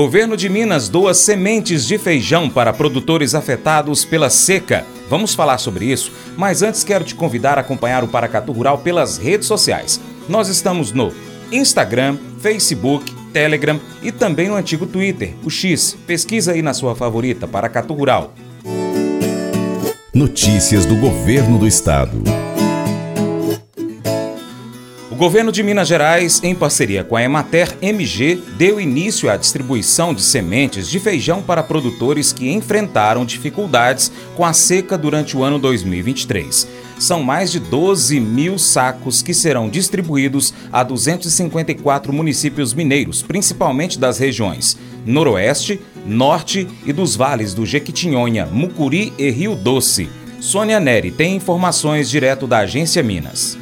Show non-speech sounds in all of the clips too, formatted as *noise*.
Governo de Minas doa sementes de feijão para produtores afetados pela seca. Vamos falar sobre isso, mas antes quero te convidar a acompanhar o Paracatu Rural pelas redes sociais. Nós estamos no Instagram, Facebook, Telegram e também no antigo Twitter, o X. Pesquisa aí na sua favorita, Paracatu Rural. Notícias do Governo do Estado governo de Minas Gerais, em parceria com a Emater MG, deu início à distribuição de sementes de feijão para produtores que enfrentaram dificuldades com a seca durante o ano 2023. São mais de 12 mil sacos que serão distribuídos a 254 municípios mineiros, principalmente das regiões Noroeste, Norte e dos vales do Jequitinhonha, Mucuri e Rio Doce. Sônia Neri tem informações direto da Agência Minas.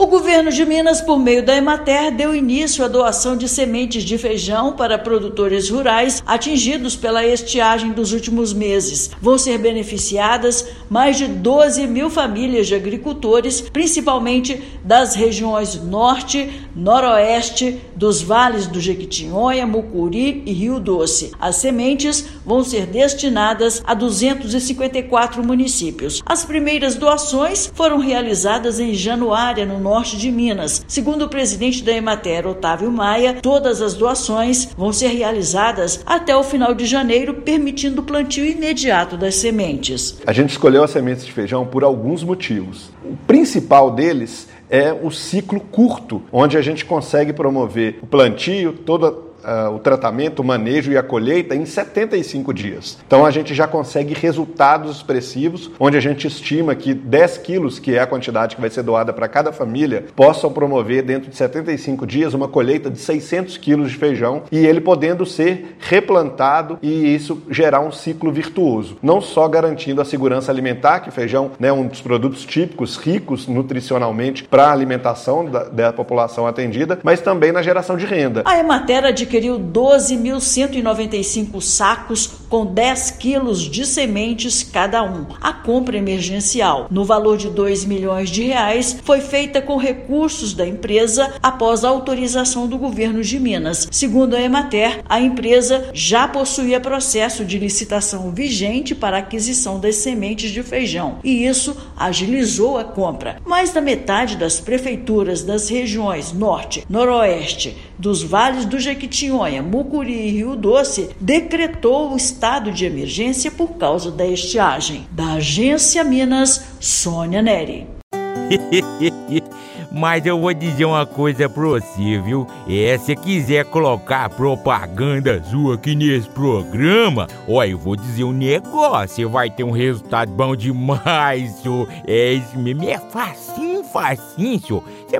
O governo de Minas, por meio da Emater, deu início à doação de sementes de feijão para produtores rurais atingidos pela estiagem dos últimos meses. Vão ser beneficiadas mais de 12 mil famílias de agricultores, principalmente das regiões Norte, Noroeste, dos vales do Jequitinhonha, Mucuri e Rio Doce. As sementes vão ser destinadas a 254 municípios. As primeiras doações foram realizadas em Januária, no norte de Minas. Segundo o presidente da Emater, Otávio Maia, todas as doações vão ser realizadas até o final de janeiro, permitindo o plantio imediato das sementes. A gente escolheu as sementes de feijão por alguns motivos. O principal deles é o ciclo curto, onde a gente consegue promover o plantio, toda uh, o tratamento, o manejo e a colheita em 75 dias. Então a gente já consegue resultados expressivos, onde a gente estima que 10 quilos, que é a quantidade que vai ser doada para cada família, possam promover dentro de 75 dias uma colheita de 600 quilos de feijão e ele podendo ser replantado e isso gerar um ciclo virtuoso. Não só garantindo a segurança alimentar, que feijão é né, um dos produtos típicos, ricos nutricionalmente para a alimentação da, da população atendida, mas também na geração de renda. A Emater adquiriu 12.195 sacos com 10 quilos de sementes cada um. A compra emergencial, no valor de 2 milhões de reais, foi feita com recursos da empresa após a autorização do governo de Minas. Segundo a Emater, a empresa já possuía processo de licitação vigente para aquisição das sementes de feijão e isso agilizou a compra. Mais da metade das prefeituras das regiões Norte, Noroeste, dos vales do Jequitinhonha, Mucuri e Rio Doce decretou o estado de emergência por causa da estiagem. Da Agência Minas, Sônia Neri. *laughs* Mas eu vou dizer uma coisa pra você, viu? É, se quiser colocar propaganda sua aqui nesse programa, ó, eu vou dizer um negócio, você vai ter um resultado bom demais, senhor. É isso mesmo, é facinho, facinho, senhor. Você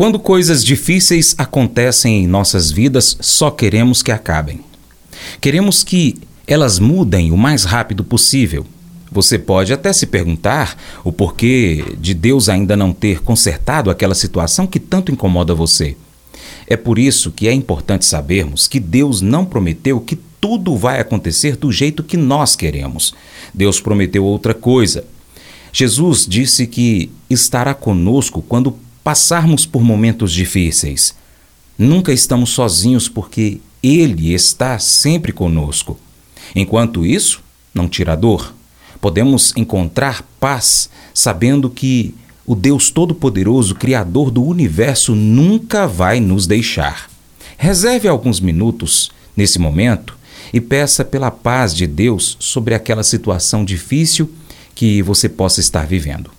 Quando coisas difíceis acontecem em nossas vidas, só queremos que acabem. Queremos que elas mudem o mais rápido possível. Você pode até se perguntar o porquê de Deus ainda não ter consertado aquela situação que tanto incomoda você. É por isso que é importante sabermos que Deus não prometeu que tudo vai acontecer do jeito que nós queremos. Deus prometeu outra coisa. Jesus disse que estará conosco quando passarmos por momentos difíceis. Nunca estamos sozinhos porque Ele está sempre conosco. Enquanto isso, não tira dor. Podemos encontrar paz sabendo que o Deus Todo-Poderoso, Criador do universo, nunca vai nos deixar. Reserve alguns minutos nesse momento e peça pela paz de Deus sobre aquela situação difícil que você possa estar vivendo.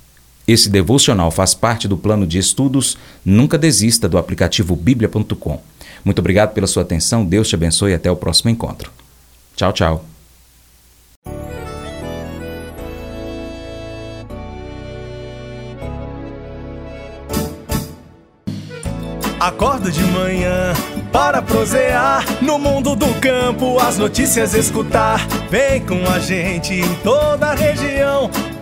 Esse devocional faz parte do plano de estudos Nunca Desista do aplicativo bíblia.com. Muito obrigado pela sua atenção, Deus te abençoe e até o próximo encontro. Tchau, tchau. Acordo de manhã para prosear no mundo do campo, as notícias escutar. Vem com a gente em toda a região